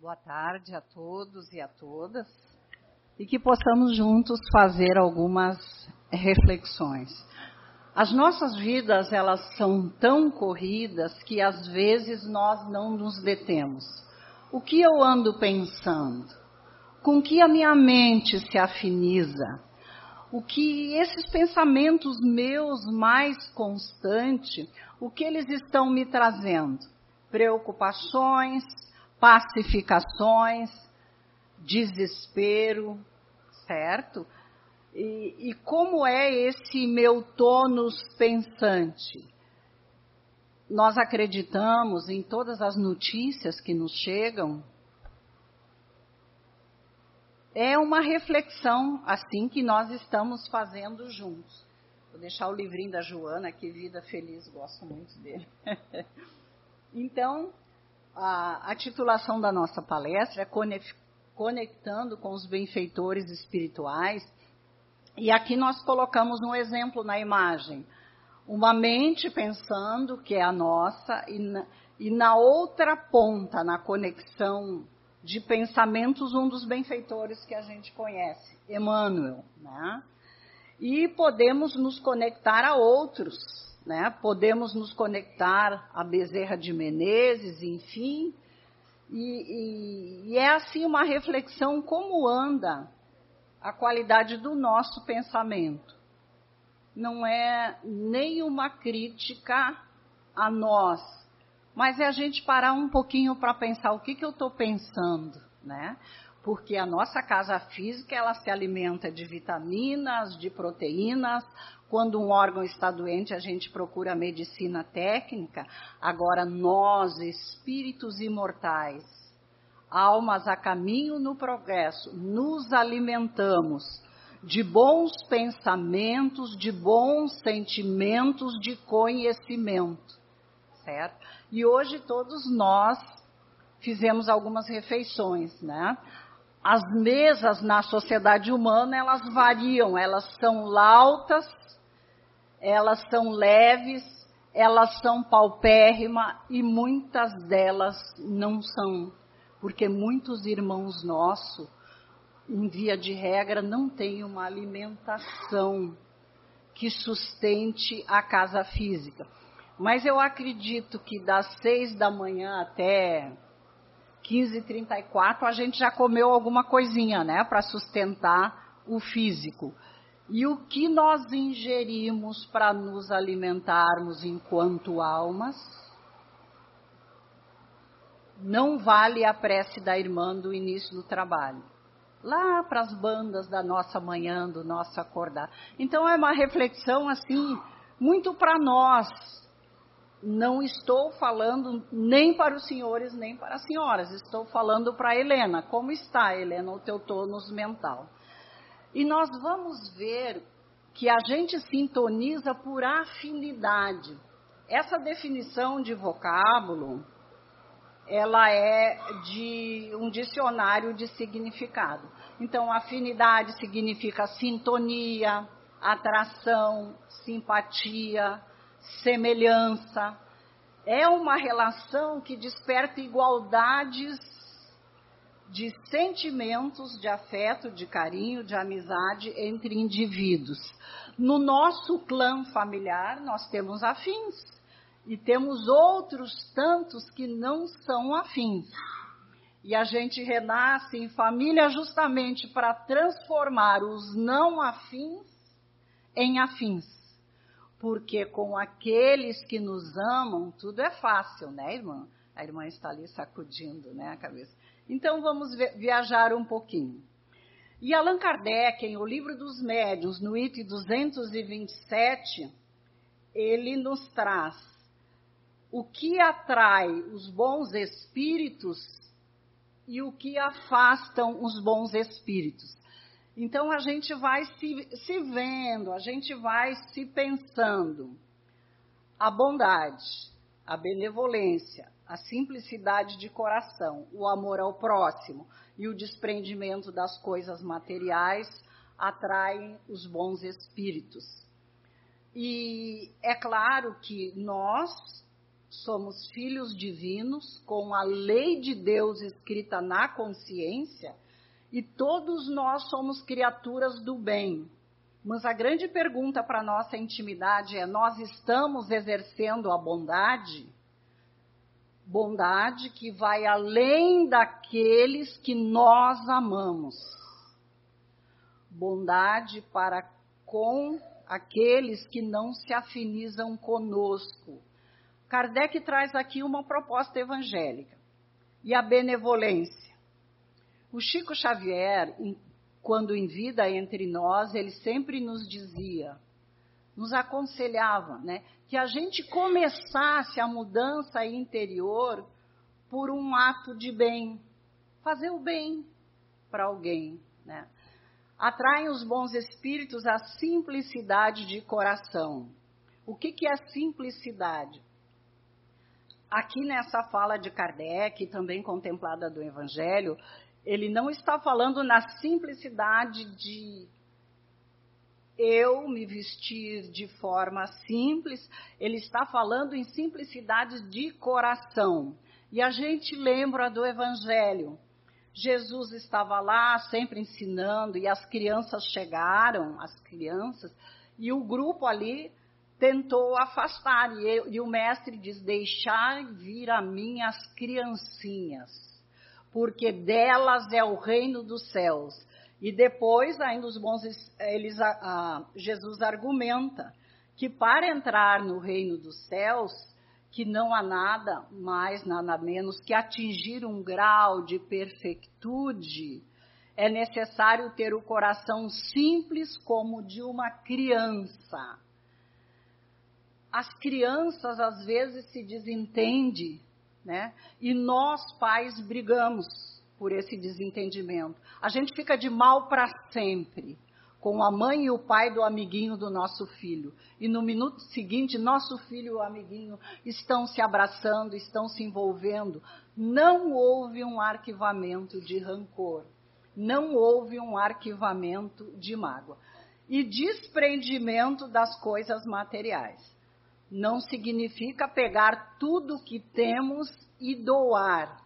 Boa tarde a todos e a todas. E que possamos juntos fazer algumas reflexões. As nossas vidas, elas são tão corridas que às vezes nós não nos detemos. O que eu ando pensando? Com que a minha mente se afiniza? O que esses pensamentos meus mais constantes, o que eles estão me trazendo? Preocupações, pacificações, desespero, certo? E, e como é esse meu tônus pensante? Nós acreditamos em todas as notícias que nos chegam? É uma reflexão assim que nós estamos fazendo juntos. Vou deixar o livrinho da Joana, que Vida Feliz, gosto muito dele. então, a, a titulação da nossa palestra é Conectando com os Benfeitores Espirituais e aqui nós colocamos um exemplo na imagem. Uma mente pensando, que é a nossa, e na, e na outra ponta, na conexão de pensamentos, um dos benfeitores que a gente conhece, Emmanuel. Né? E podemos nos conectar a outros, né? podemos nos conectar a Bezerra de Menezes, enfim. E, e, e é assim uma reflexão como anda a qualidade do nosso pensamento. Não é nenhuma crítica a nós, mas é a gente parar um pouquinho para pensar o que, que eu estou pensando, né? Porque a nossa casa física ela se alimenta de vitaminas, de proteínas. Quando um órgão está doente, a gente procura medicina técnica. Agora, nós, espíritos imortais, almas a caminho no progresso, nos alimentamos de bons pensamentos, de bons sentimentos, de conhecimento, certo? E hoje todos nós fizemos algumas refeições, né? As mesas na sociedade humana, elas variam, elas são lautas, elas são leves, elas são paupérrimas e muitas delas não são porque muitos irmãos nossos, em via de regra, não têm uma alimentação que sustente a casa física. Mas eu acredito que das seis da manhã até 15h34 a gente já comeu alguma coisinha, né, para sustentar o físico. E o que nós ingerimos para nos alimentarmos enquanto almas? não vale a prece da irmã do início do trabalho. Lá para as bandas da nossa manhã, do nosso acordar. Então é uma reflexão assim, muito para nós. Não estou falando nem para os senhores, nem para as senhoras. Estou falando para a Helena. Como está, Helena, o teu tônus mental? E nós vamos ver que a gente sintoniza por afinidade. Essa definição de vocábulo, ela é de um dicionário de significado. Então, afinidade significa sintonia, atração, simpatia, semelhança. É uma relação que desperta igualdades de sentimentos de afeto, de carinho, de amizade entre indivíduos. No nosso clã familiar, nós temos afins e temos outros tantos que não são afins. E a gente renasce em família justamente para transformar os não afins em afins. Porque com aqueles que nos amam, tudo é fácil, né, irmã? A irmã está ali sacudindo né, a cabeça. Então vamos viajar um pouquinho. E Allan Kardec, em O Livro dos Médiuns, no item 227, ele nos traz o que atrai os bons espíritos e o que afastam os bons espíritos. Então a gente vai se, se vendo, a gente vai se pensando. A bondade, a benevolência, a simplicidade de coração, o amor ao próximo e o desprendimento das coisas materiais atraem os bons espíritos. E é claro que nós somos filhos divinos, com a lei de Deus escrita na consciência, e todos nós somos criaturas do bem. Mas a grande pergunta para nossa intimidade é: nós estamos exercendo a bondade? Bondade que vai além daqueles que nós amamos. Bondade para com aqueles que não se afinizam conosco. Kardec traz aqui uma proposta evangélica. E a benevolência. O Chico Xavier, quando em vida entre nós, ele sempre nos dizia, nos aconselhava, né, que a gente começasse a mudança interior por um ato de bem, fazer o bem para alguém, né? Atraem os bons espíritos a simplicidade de coração. O que, que é simplicidade? Aqui nessa fala de Kardec, também contemplada do Evangelho, ele não está falando na simplicidade de eu me vestir de forma simples, ele está falando em simplicidade de coração. E a gente lembra do Evangelho. Jesus estava lá sempre ensinando e as crianças chegaram, as crianças, e o grupo ali tentou afastar. E, e o mestre diz: Deixar vir a mim as criancinhas, porque delas é o reino dos céus. E depois, ainda os bons, eles, Jesus argumenta que para entrar no reino dos céus, que não há nada mais, nada menos que atingir um grau de perfeitude, é necessário ter o coração simples como de uma criança. As crianças às vezes se desentendem, né? E nós pais brigamos por esse desentendimento. A gente fica de mal para sempre com a mãe e o pai do amiguinho do nosso filho. E no minuto seguinte, nosso filho e o amiguinho estão se abraçando, estão se envolvendo. Não houve um arquivamento de rancor. Não houve um arquivamento de mágoa. E desprendimento das coisas materiais. Não significa pegar tudo que temos e doar.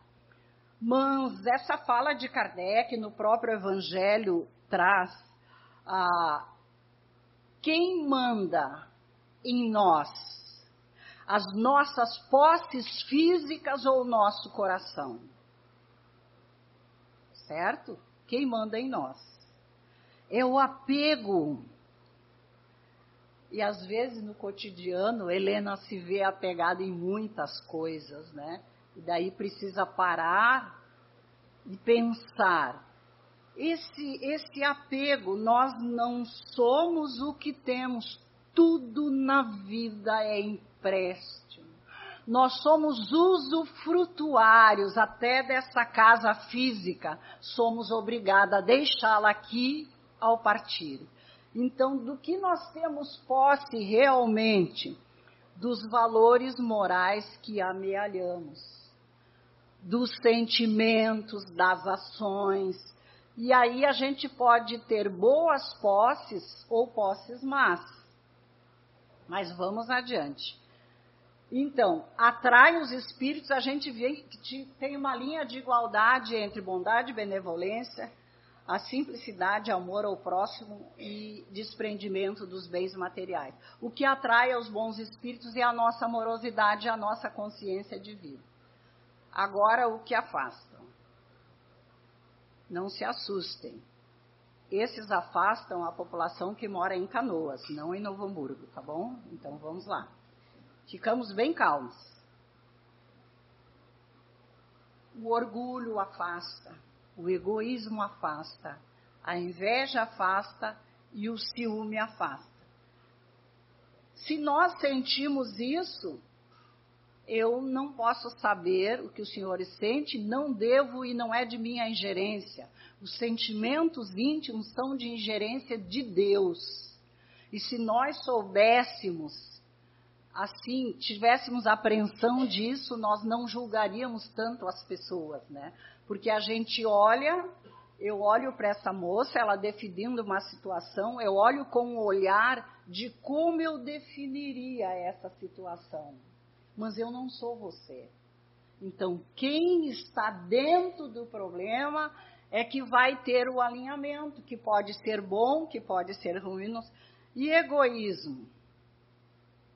Mas essa fala de Kardec no próprio Evangelho traz ah, quem manda em nós? As nossas posses físicas ou o nosso coração? Certo? Quem manda em nós? É o apego. E às vezes no cotidiano, Helena se vê apegada em muitas coisas, né? E daí precisa parar e pensar esse, esse apego, nós não somos o que temos, tudo na vida é empréstimo. Nós somos usufrutuários até dessa casa física, somos obrigados a deixá-la aqui ao partir. Então, do que nós temos posse realmente? Dos valores morais que amealhamos, dos sentimentos, das ações, e aí a gente pode ter boas posses ou posses más. Mas vamos adiante. Então, atrai os espíritos, a gente vê que tem uma linha de igualdade entre bondade e benevolência, a simplicidade, amor ao próximo e desprendimento dos bens materiais. O que atrai aos bons espíritos é a nossa amorosidade a nossa consciência de vida. Agora, o que afasta? Não se assustem. Esses afastam a população que mora em Canoas, não em Novo Hamburgo, tá bom? Então vamos lá. Ficamos bem calmos. O orgulho afasta, o egoísmo afasta, a inveja afasta e o ciúme afasta. Se nós sentimos isso, eu não posso saber o que os senhores sentem, não devo e não é de minha ingerência. Os sentimentos íntimos são de ingerência de Deus. E se nós soubéssemos, assim, tivéssemos apreensão disso, nós não julgaríamos tanto as pessoas, né? Porque a gente olha, eu olho para essa moça, ela definindo uma situação, eu olho com o olhar de como eu definiria essa situação mas eu não sou você. Então, quem está dentro do problema é que vai ter o alinhamento, que pode ser bom, que pode ser ruim. E egoísmo.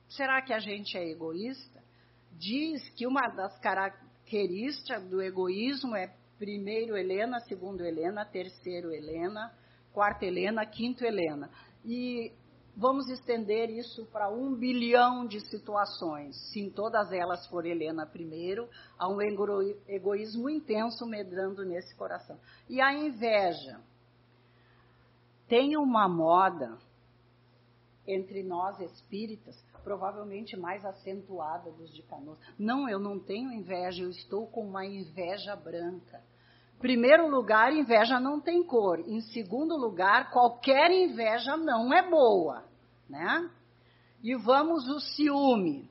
Será que a gente é egoísta? Diz que uma das características do egoísmo é primeiro Helena, segundo Helena, terceiro Helena, quarta Helena, quinto Helena. E vamos estender isso para um bilhão de situações. Se em todas elas for Helena primeiro, há um egoísmo intenso medrando nesse coração. E a inveja. Tem uma moda entre nós espíritas, provavelmente mais acentuada dos de Canoas. Não, eu não tenho inveja, eu estou com uma inveja branca. Primeiro lugar, inveja não tem cor. Em segundo lugar, qualquer inveja não é boa, né? E vamos o ciúme.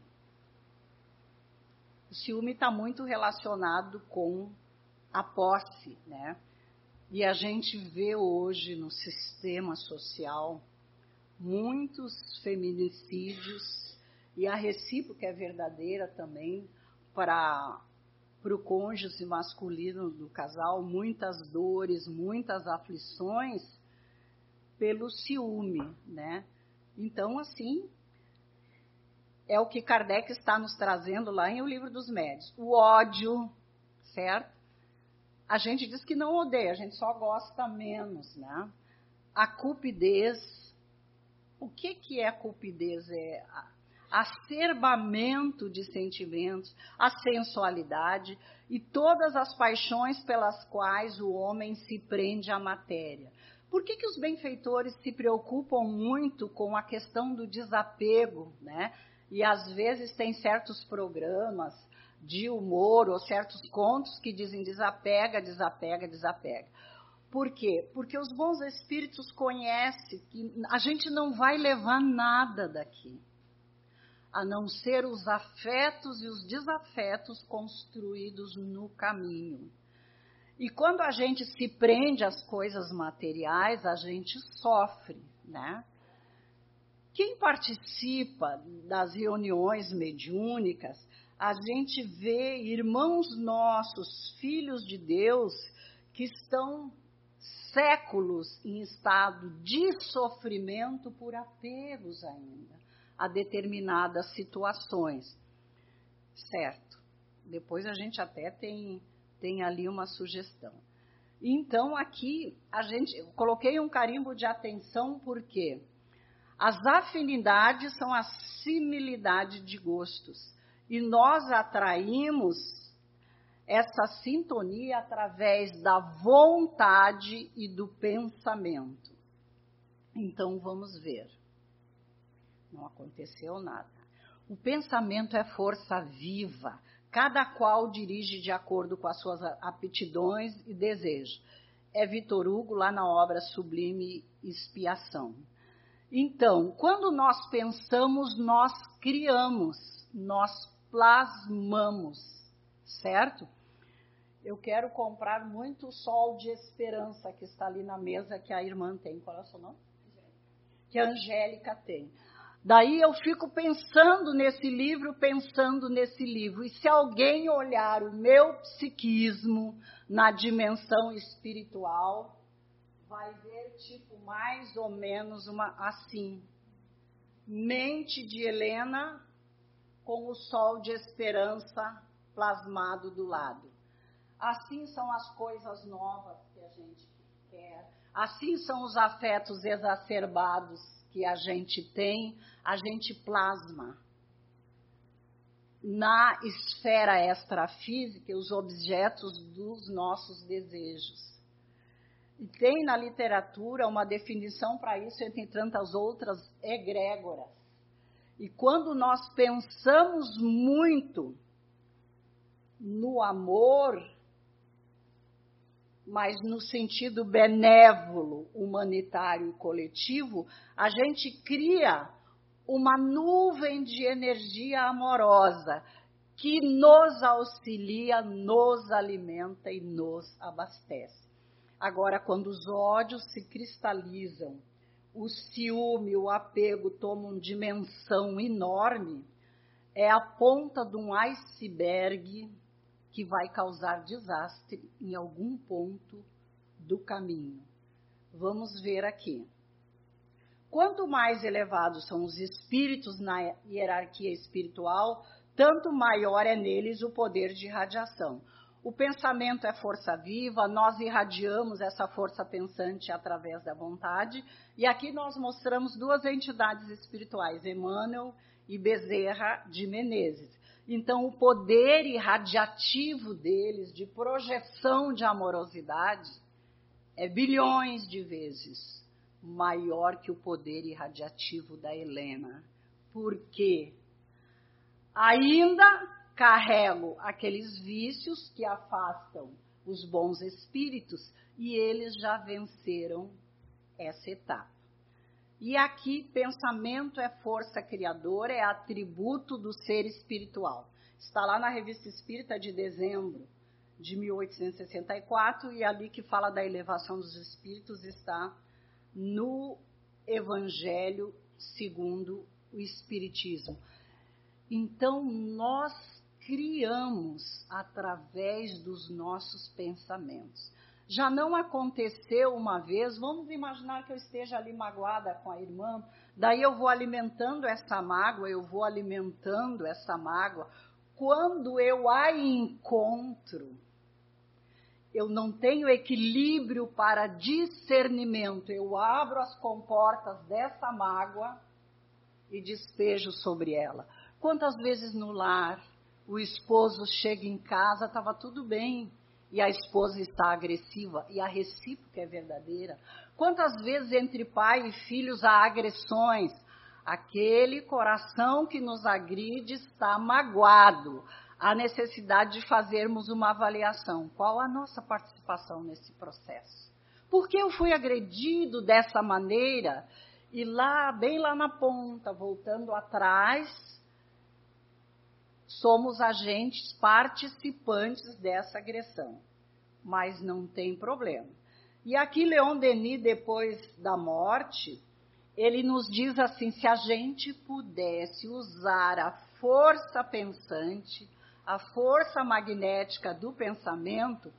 O ciúme está muito relacionado com a posse, né? E a gente vê hoje no sistema social muitos feminicídios e a recíproca é verdadeira também para para o cônjuge masculino do casal muitas dores, muitas aflições pelo ciúme, né? Então, assim, é o que Kardec está nos trazendo lá em O Livro dos Médios. O ódio, certo? A gente diz que não odeia, a gente só gosta menos, né? A cupidez. O que, que é cupidez? É acerbamento de sentimentos, a sensualidade e todas as paixões pelas quais o homem se prende à matéria. Por que, que os benfeitores se preocupam muito com a questão do desapego, né? E às vezes tem certos programas de humor ou certos contos que dizem desapega, desapega, desapega. Por quê? Porque os bons espíritos conhecem que a gente não vai levar nada daqui a não ser os afetos e os desafetos construídos no caminho. E quando a gente se prende às coisas materiais, a gente sofre, né? Quem participa das reuniões mediúnicas, a gente vê irmãos nossos, filhos de Deus, que estão séculos em estado de sofrimento por apegos ainda a determinadas situações. Certo. Depois a gente até tem, tem ali uma sugestão. Então, aqui, a gente, coloquei um carimbo de atenção porque as afinidades são a similidade de gostos. E nós atraímos essa sintonia através da vontade e do pensamento. Então, vamos ver. Não aconteceu nada. O pensamento é força viva, cada qual dirige de acordo com as suas aptidões e desejos. É Vitor Hugo lá na obra Sublime Expiação. Então, quando nós pensamos, nós criamos, nós plasmamos, certo? Eu quero comprar muito sol de esperança que está ali na mesa que a irmã tem. Qual é o seu nome? Que a Angélica tem. Daí eu fico pensando nesse livro, pensando nesse livro. E se alguém olhar o meu psiquismo na dimensão espiritual, vai ver tipo mais ou menos uma assim. Mente de Helena com o sol de esperança plasmado do lado. Assim são as coisas novas que a gente quer. Assim são os afetos exacerbados que a gente tem, a gente plasma na esfera extrafísica os objetos dos nossos desejos. E tem na literatura uma definição para isso, entre tantas outras egrégoras. E quando nós pensamos muito no amor, mas no sentido benévolo, humanitário e coletivo, a gente cria uma nuvem de energia amorosa que nos auxilia, nos alimenta e nos abastece. Agora, quando os ódios se cristalizam, o ciúme, o apego tomam dimensão enorme, é a ponta de um iceberg que vai causar desastre em algum ponto do caminho. Vamos ver aqui. Quanto mais elevados são os espíritos na hierarquia espiritual, tanto maior é neles o poder de irradiação. O pensamento é força viva, nós irradiamos essa força pensante através da vontade, e aqui nós mostramos duas entidades espirituais, Emmanuel e Bezerra de Menezes. Então, o poder irradiativo deles, de projeção de amorosidade, é bilhões de vezes maior que o poder irradiativo da Helena. Por quê? Ainda carrego aqueles vícios que afastam os bons espíritos e eles já venceram essa etapa. E aqui, pensamento é força criadora, é atributo do ser espiritual. Está lá na Revista Espírita de dezembro de 1864 e ali que fala da elevação dos espíritos está no Evangelho segundo o Espiritismo. Então, nós criamos através dos nossos pensamentos. Já não aconteceu uma vez, vamos imaginar que eu esteja ali magoada com a irmã, daí eu vou alimentando essa mágoa, eu vou alimentando essa mágoa. Quando eu a encontro, eu não tenho equilíbrio para discernimento, eu abro as comportas dessa mágoa e despejo sobre ela. Quantas vezes no lar o esposo chega em casa, estava tudo bem, e a esposa está agressiva, e a recíproca é verdadeira. Quantas vezes entre pai e filhos há agressões? Aquele coração que nos agride está magoado, a necessidade de fazermos uma avaliação. Qual a nossa participação nesse processo? Por que eu fui agredido dessa maneira? E lá, bem lá na ponta, voltando atrás, somos agentes participantes dessa agressão. Mas não tem problema. E aqui, Leon Denis, depois da morte, ele nos diz assim: se a gente pudesse usar a força pensante, a força magnética do pensamento,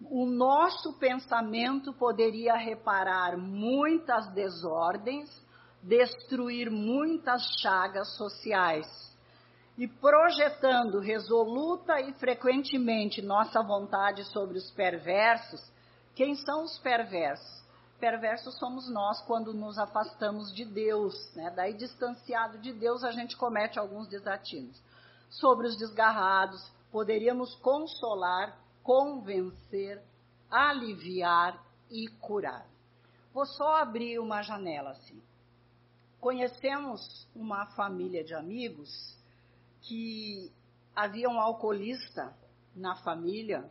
o nosso pensamento poderia reparar muitas desordens, destruir muitas chagas sociais. E projetando resoluta e frequentemente nossa vontade sobre os perversos, quem são os perversos? Perversos somos nós quando nos afastamos de Deus, né? daí distanciado de Deus a gente comete alguns desatinos sobre os desgarrados, poderíamos consolar, convencer, aliviar e curar. Vou só abrir uma janela assim. Conhecemos uma família de amigos que havia um alcoolista na família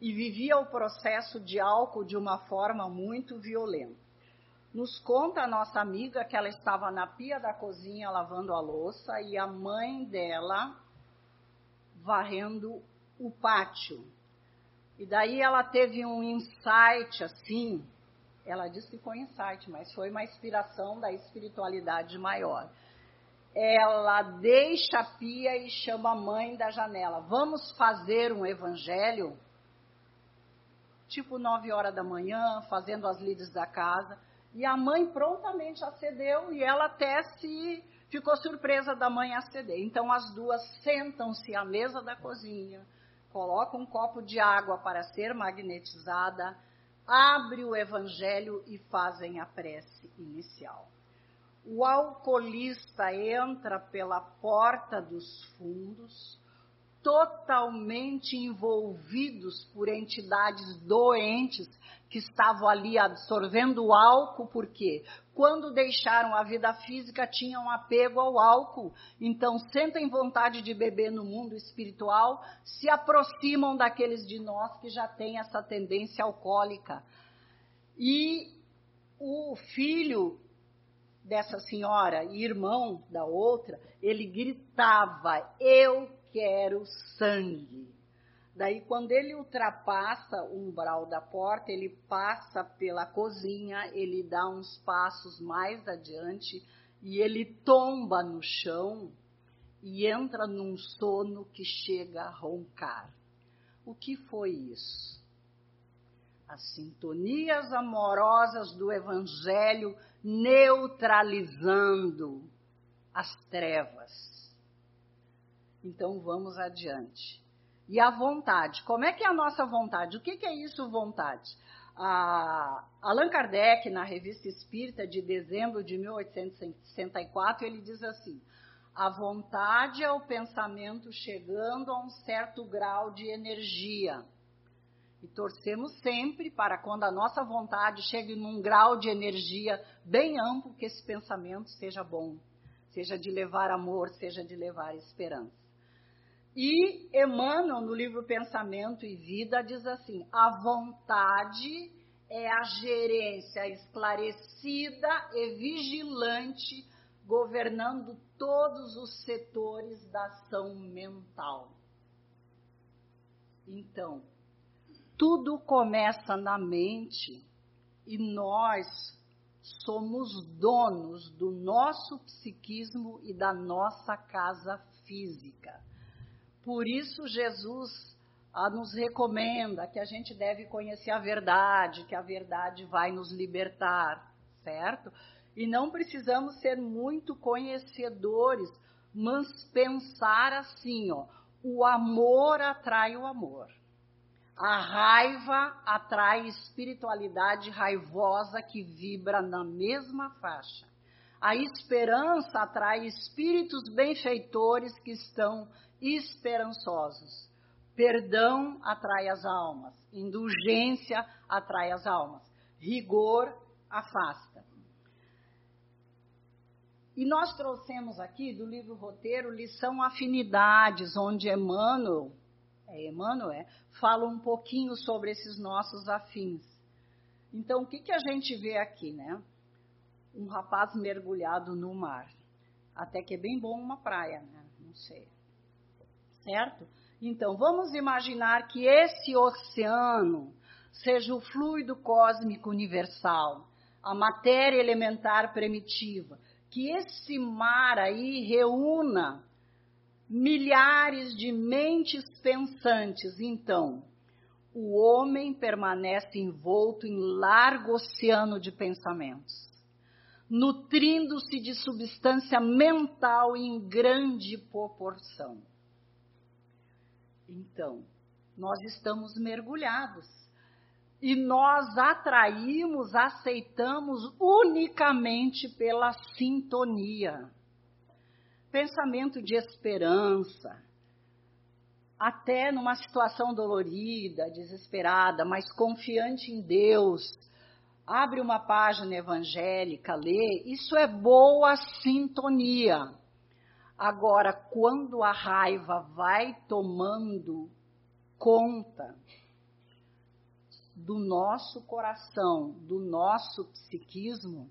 e vivia o processo de álcool de uma forma muito violenta. Nos conta a nossa amiga que ela estava na pia da cozinha lavando a louça e a mãe dela varrendo o pátio. E daí ela teve um insight assim, ela disse que foi insight, mas foi uma inspiração da espiritualidade maior. Ela deixa a pia e chama a mãe da janela. Vamos fazer um evangelho? Tipo nove horas da manhã, fazendo as lides da casa. E a mãe prontamente acedeu e ela até se ficou surpresa da mãe aceder. Então as duas sentam-se à mesa da cozinha, colocam um copo de água para ser magnetizada, abre o evangelho e fazem a prece inicial. O alcoolista entra pela porta dos fundos, totalmente envolvidos por entidades doentes que estavam ali absorvendo álcool, porque quando deixaram a vida física tinham apego ao álcool, então sentem vontade de beber no mundo espiritual, se aproximam daqueles de nós que já têm essa tendência alcoólica. E o filho dessa senhora, irmão da outra, ele gritava: Eu quero sangue. Daí, quando ele ultrapassa o umbral da porta, ele passa pela cozinha, ele dá uns passos mais adiante e ele tomba no chão e entra num sono que chega a roncar. O que foi isso? As sintonias amorosas do Evangelho neutralizando as trevas. Então vamos adiante. E a vontade. Como é que é a nossa vontade? O que, é isso, vontade? A Allan Kardec, na Revista Espírita de dezembro de 1864, ele diz assim: a vontade é o pensamento chegando a um certo grau de energia. E torcemos sempre para quando a nossa vontade chegue num grau de energia bem amplo, que esse pensamento seja bom, seja de levar amor, seja de levar esperança. E Emmanuel, no livro Pensamento e Vida, diz assim: a vontade é a gerência esclarecida e vigilante, governando todos os setores da ação mental. Então, tudo começa na mente e nós somos donos do nosso psiquismo e da nossa casa física. Por isso, Jesus ah, nos recomenda que a gente deve conhecer a verdade, que a verdade vai nos libertar, certo? E não precisamos ser muito conhecedores, mas pensar assim, ó, o amor atrai o amor. A raiva atrai espiritualidade raivosa que vibra na mesma faixa. A esperança atrai espíritos benfeitores que estão esperançosos. Perdão atrai as almas, indulgência atrai as almas, rigor afasta. E nós trouxemos aqui do livro Roteiro lição Afinidades, onde Emmanuel, é Emmanuel, fala um pouquinho sobre esses nossos afins. Então, o que, que a gente vê aqui, né? Um rapaz mergulhado no mar. Até que é bem bom uma praia, né? Não sei certo? Então, vamos imaginar que esse oceano seja o fluido cósmico universal, a matéria elementar primitiva, que esse mar aí reúna milhares de mentes pensantes. Então, o homem permanece envolto em largo oceano de pensamentos, nutrindo-se de substância mental em grande proporção. Então, nós estamos mergulhados. E nós atraímos, aceitamos unicamente pela sintonia. Pensamento de esperança, até numa situação dolorida, desesperada, mas confiante em Deus, abre uma página evangélica, lê, isso é boa sintonia. Agora, quando a raiva vai tomando conta do nosso coração, do nosso psiquismo,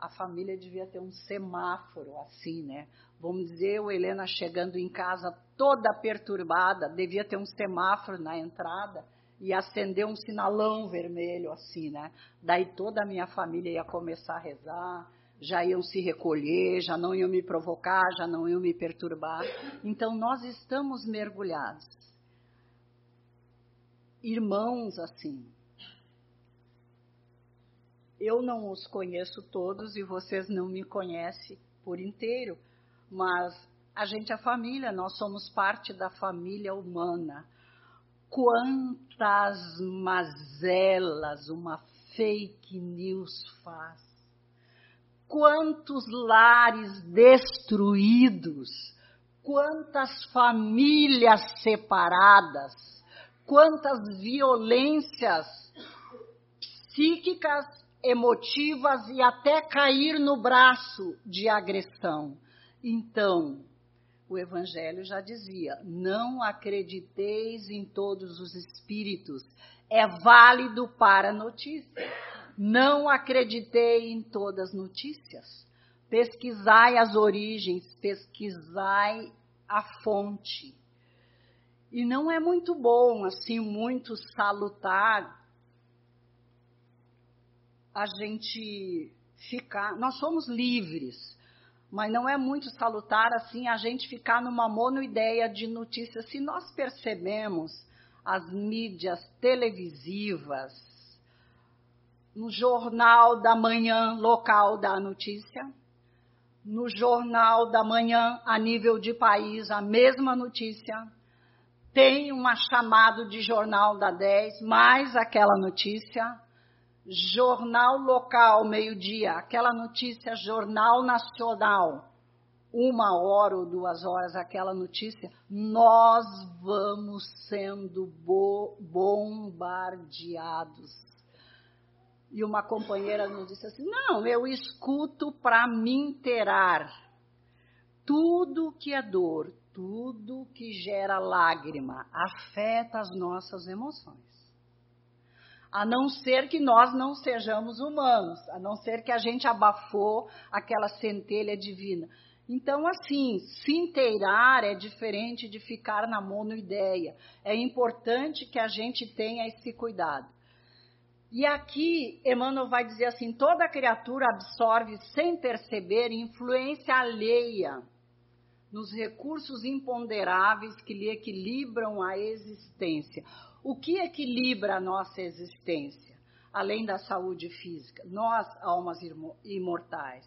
a família devia ter um semáforo assim, né? Vamos dizer, o Helena chegando em casa toda perturbada, devia ter um semáforo na entrada e acender um sinalão vermelho assim, né? Daí toda a minha família ia começar a rezar, já iam se recolher, já não iam me provocar, já não iam me perturbar. Então nós estamos mergulhados. Irmãos assim. Eu não os conheço todos e vocês não me conhecem por inteiro, mas a gente é família, nós somos parte da família humana. Quantas mazelas uma fake news faz. Quantos lares destruídos, quantas famílias separadas, quantas violências psíquicas, emotivas e até cair no braço de agressão. Então, o Evangelho já dizia: não acrediteis em todos os espíritos, é válido para a notícia. Não acreditei em todas as notícias. Pesquisai as origens, pesquisai a fonte. E não é muito bom, assim, muito salutar a gente ficar. Nós somos livres, mas não é muito salutar assim a gente ficar numa monoideia de notícias. Se nós percebemos as mídias televisivas, no jornal da manhã local da notícia, no jornal da manhã a nível de país a mesma notícia, tem um chamado de jornal da 10, mais aquela notícia, jornal local, meio-dia, aquela notícia, jornal nacional, uma hora ou duas horas, aquela notícia, nós vamos sendo bo bombardeados. E uma companheira nos disse assim: Não, eu escuto para me inteirar. Tudo que é dor, tudo que gera lágrima afeta as nossas emoções a não ser que nós não sejamos humanos, a não ser que a gente abafou aquela centelha divina. Então, assim, se inteirar é diferente de ficar na monoideia. É importante que a gente tenha esse cuidado. E aqui, Emmanuel vai dizer assim: toda criatura absorve sem perceber influência alheia nos recursos imponderáveis que lhe equilibram a existência. O que equilibra a nossa existência, além da saúde física? Nós, almas imortais.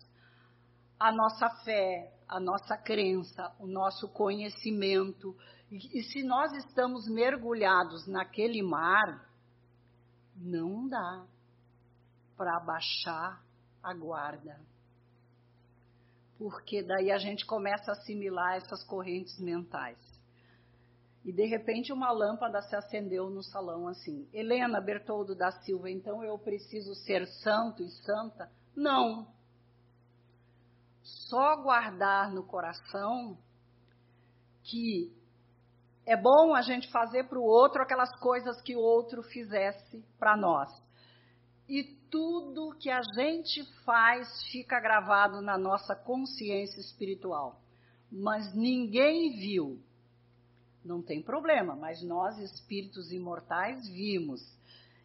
A nossa fé, a nossa crença, o nosso conhecimento. E, e se nós estamos mergulhados naquele mar, não dá para baixar a guarda. Porque daí a gente começa a assimilar essas correntes mentais. E de repente uma lâmpada se acendeu no salão assim. Helena Bertoldo da Silva, então eu preciso ser santo e santa? Não. Só guardar no coração que é bom a gente fazer para o outro aquelas coisas que o outro fizesse para nós. E tudo que a gente faz fica gravado na nossa consciência espiritual. Mas ninguém viu não tem problema, mas nós, espíritos imortais, vimos.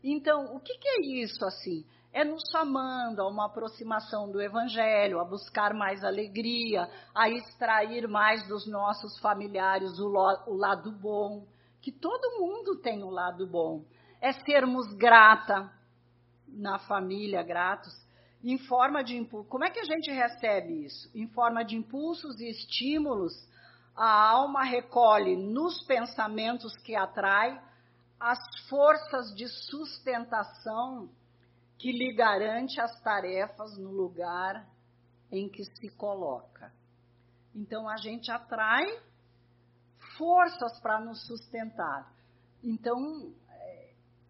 Então, o que, que é isso assim? É nos chamando a uma aproximação do Evangelho, a buscar mais alegria, a extrair mais dos nossos familiares o, o lado bom, que todo mundo tem o um lado bom. É sermos grata na família, gratos, em forma de impulso. Como é que a gente recebe isso? Em forma de impulsos e estímulos a alma recolhe nos pensamentos que atrai as forças de sustentação que lhe garante as tarefas no lugar em que se coloca. Então a gente atrai forças para nos sustentar. Então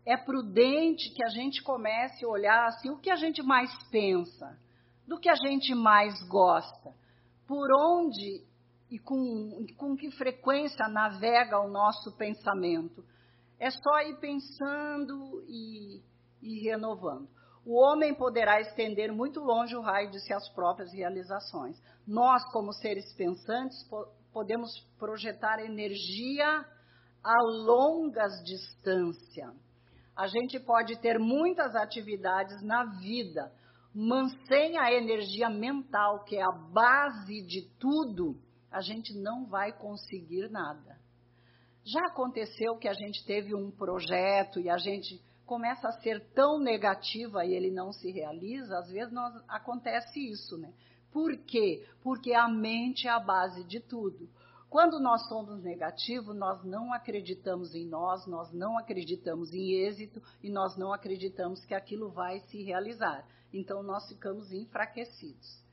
é prudente que a gente comece a olhar assim o que a gente mais pensa, do que a gente mais gosta, por onde e com, com que frequência navega o nosso pensamento. É só ir pensando e, e renovando. O homem poderá estender muito longe o raio de suas próprias realizações. Nós, como seres pensantes, po podemos projetar energia a longas distâncias. A gente pode ter muitas atividades na vida, mas sem a energia mental, que é a base de tudo, a gente não vai conseguir nada. Já aconteceu que a gente teve um projeto e a gente começa a ser tão negativa e ele não se realiza, às vezes nós, acontece isso, né? Por quê? Porque a mente é a base de tudo. Quando nós somos negativos, nós não acreditamos em nós, nós não acreditamos em êxito e nós não acreditamos que aquilo vai se realizar. Então nós ficamos enfraquecidos.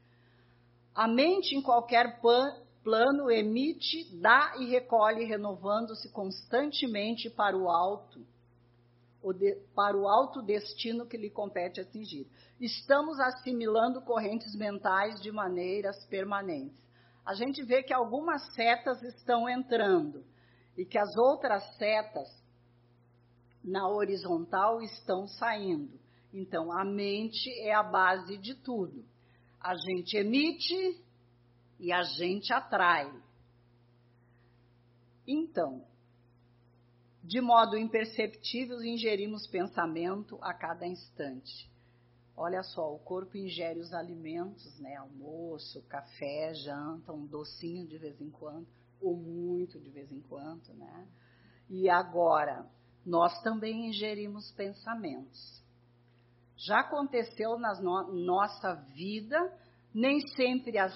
A mente em qualquer plano emite, dá e recolhe, renovando-se constantemente para o alto, para o alto destino que lhe compete atingir. Estamos assimilando correntes mentais de maneiras permanentes. A gente vê que algumas setas estão entrando e que as outras setas na horizontal estão saindo. Então, a mente é a base de tudo. A gente emite, e a gente atrai. Então, de modo imperceptível, ingerimos pensamento a cada instante. Olha só, o corpo ingere os alimentos, né? Almoço, café, janta, um docinho de vez em quando, ou muito de vez em quando, né? E agora, nós também ingerimos pensamentos. Já aconteceu na no nossa vida, nem sempre as,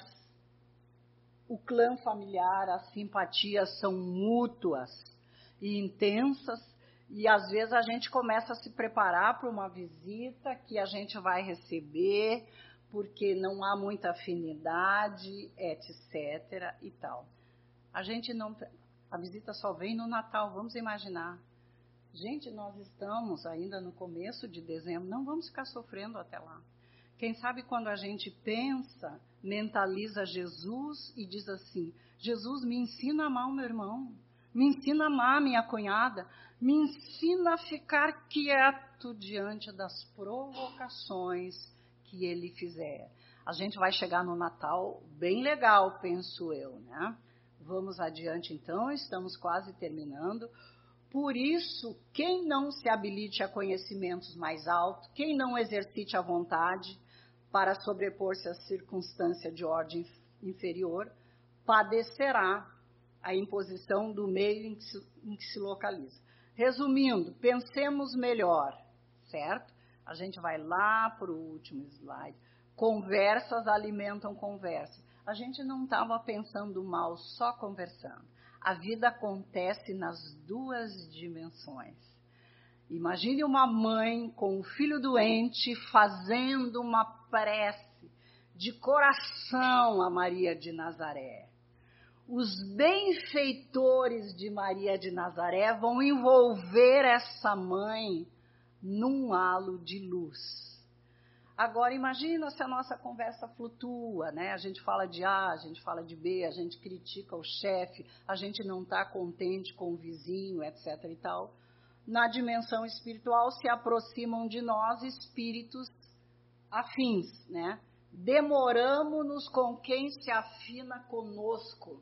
o clã familiar, as simpatias são mútuas e intensas, e às vezes a gente começa a se preparar para uma visita que a gente vai receber, porque não há muita afinidade, etc. e tal. A gente não. A visita só vem no Natal, vamos imaginar. Gente, nós estamos ainda no começo de dezembro, não vamos ficar sofrendo até lá. Quem sabe quando a gente pensa, mentaliza Jesus e diz assim: Jesus, me ensina a amar o meu irmão, me ensina a amar minha cunhada, me ensina a ficar quieto diante das provocações que ele fizer. A gente vai chegar no Natal bem legal, penso eu, né? Vamos adiante então, estamos quase terminando. Por isso, quem não se habilite a conhecimentos mais altos, quem não exercite a vontade para sobrepor-se à circunstância de ordem inferior, padecerá a imposição do meio em que, se, em que se localiza. Resumindo, pensemos melhor, certo? A gente vai lá para o último slide. Conversas alimentam conversas. A gente não estava pensando mal, só conversando. A vida acontece nas duas dimensões. Imagine uma mãe com um filho doente fazendo uma prece de coração a Maria de Nazaré os benfeitores de Maria de Nazaré vão envolver essa mãe num halo de luz. Agora imagina se a nossa conversa flutua, né? A gente fala de A, a gente fala de B, a gente critica o chefe, a gente não está contente com o vizinho, etc. e tal. Na dimensão espiritual se aproximam de nós espíritos afins, né? Demoramos-nos com quem se afina conosco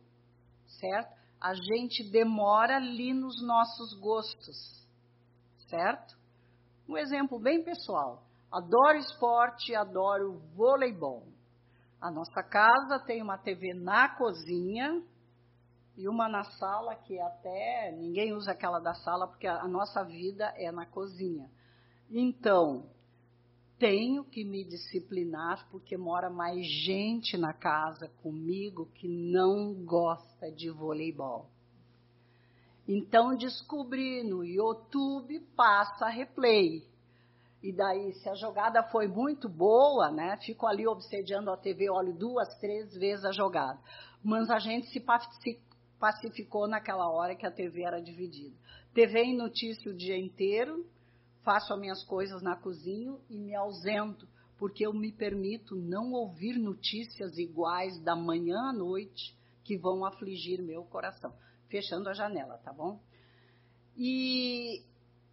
certo? A gente demora ali nos nossos gostos, certo? Um exemplo bem pessoal. Adoro esporte, adoro voleibol. A nossa casa tem uma TV na cozinha e uma na sala que até ninguém usa aquela da sala porque a nossa vida é na cozinha. Então, tenho que me disciplinar porque mora mais gente na casa comigo que não gosta de voleibol. Então descobri no YouTube passa replay. E daí, se a jogada foi muito boa, né? Fico ali obsediando a TV, olho duas, três vezes a jogada. Mas a gente se pacificou naquela hora que a TV era dividida. TV em notícia o dia inteiro, faço as minhas coisas na cozinha e me ausento, porque eu me permito não ouvir notícias iguais da manhã à noite que vão afligir meu coração. Fechando a janela, tá bom? E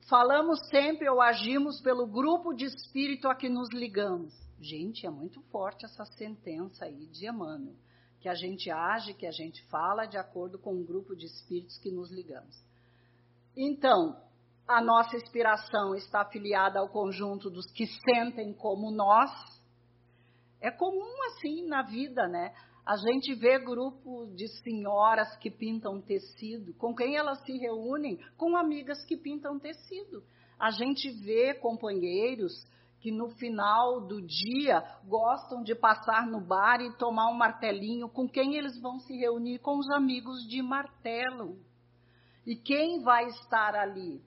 falamos sempre ou agimos pelo grupo de espírito a que nos ligamos. Gente, é muito forte essa sentença aí de Emmanuel, que a gente age, que a gente fala de acordo com o grupo de espíritos que nos ligamos. Então, a nossa inspiração está afiliada ao conjunto dos que sentem como nós. É comum assim na vida, né? A gente vê grupo de senhoras que pintam tecido. Com quem elas se reúnem? Com amigas que pintam tecido. A gente vê companheiros que no final do dia gostam de passar no bar e tomar um martelinho. Com quem eles vão se reunir? Com os amigos de martelo. E quem vai estar ali?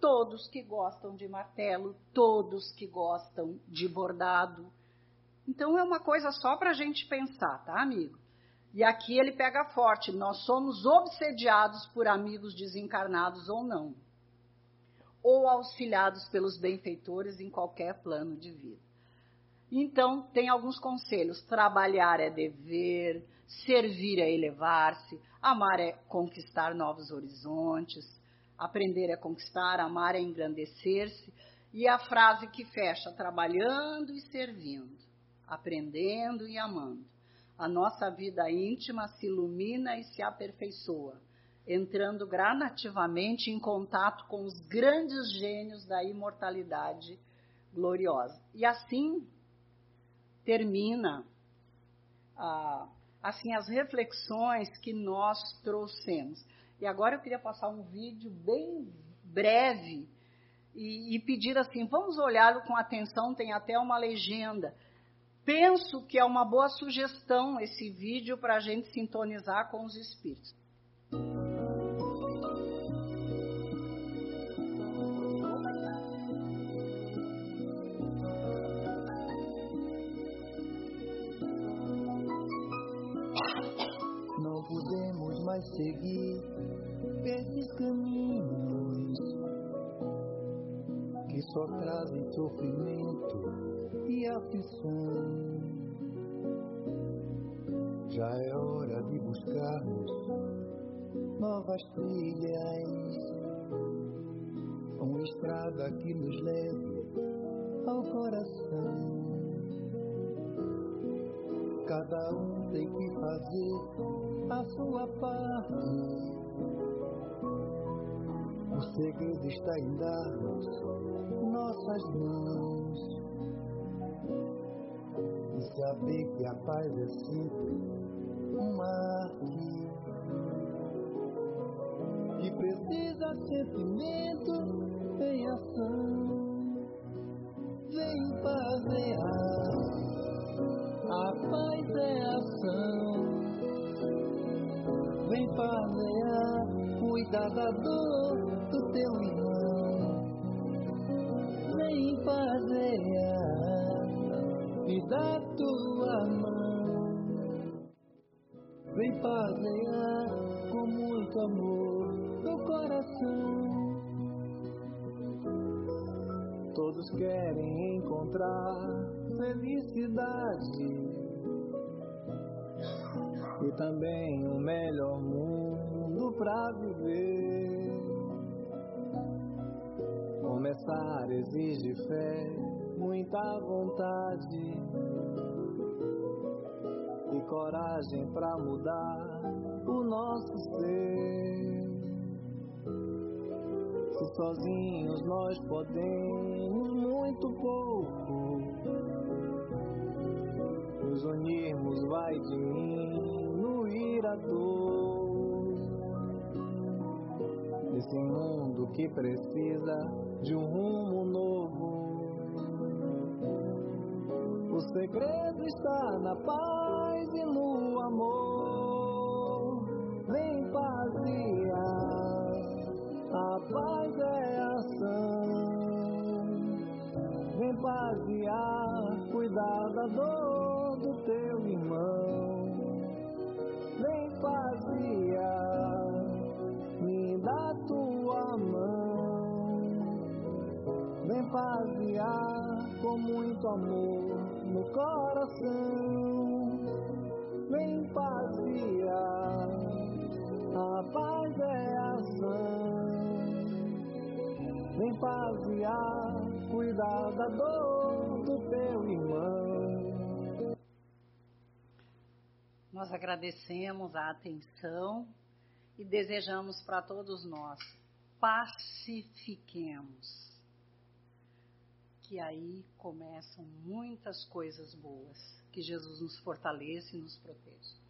todos que gostam de martelo, todos que gostam de bordado. Então é uma coisa só para a gente pensar, tá, amigo? E aqui ele pega forte: nós somos obsediados por amigos desencarnados ou não, ou auxiliados pelos benfeitores em qualquer plano de vida. Então, tem alguns conselhos: trabalhar é dever, servir é elevar-se, amar é conquistar novos horizontes, Aprender é conquistar, amar é engrandecer-se. E a frase que fecha: trabalhando e servindo, aprendendo e amando. A nossa vida íntima se ilumina e se aperfeiçoa, entrando gradativamente em contato com os grandes gênios da imortalidade, gloriosa. E assim termina ah, assim as reflexões que nós trouxemos. E agora eu queria passar um vídeo bem breve e, e pedir assim, vamos olhá-lo com atenção, tem até uma legenda. Penso que é uma boa sugestão esse vídeo para a gente sintonizar com os espíritos. Seguir esses caminhos que só trazem sofrimento e aflição. Já é hora de buscarmos novas trilhas, uma estrada que nos leve ao coração. Cada um tem que fazer a sua parte. O segredo está em darmos nossas mãos e saber que a paz é sempre uma arte que precisa sentimento exige fé, muita vontade e coragem para mudar o nosso ser. Se sozinhos nós podemos muito pouco nos unirmos vai diminuir a dor desse mundo que precisa de um rumo novo. O segredo está na paz e no amor. Vem passear, a paz é ação. Vem passear, cuidar da dor Passear com muito amor no coração. Vem passear, a paz é ação. Vem passear, cuidar da dor do teu irmão. Nós agradecemos a atenção e desejamos para todos nós pacifiquemos. Que aí começam muitas coisas boas. Que Jesus nos fortaleça e nos proteja.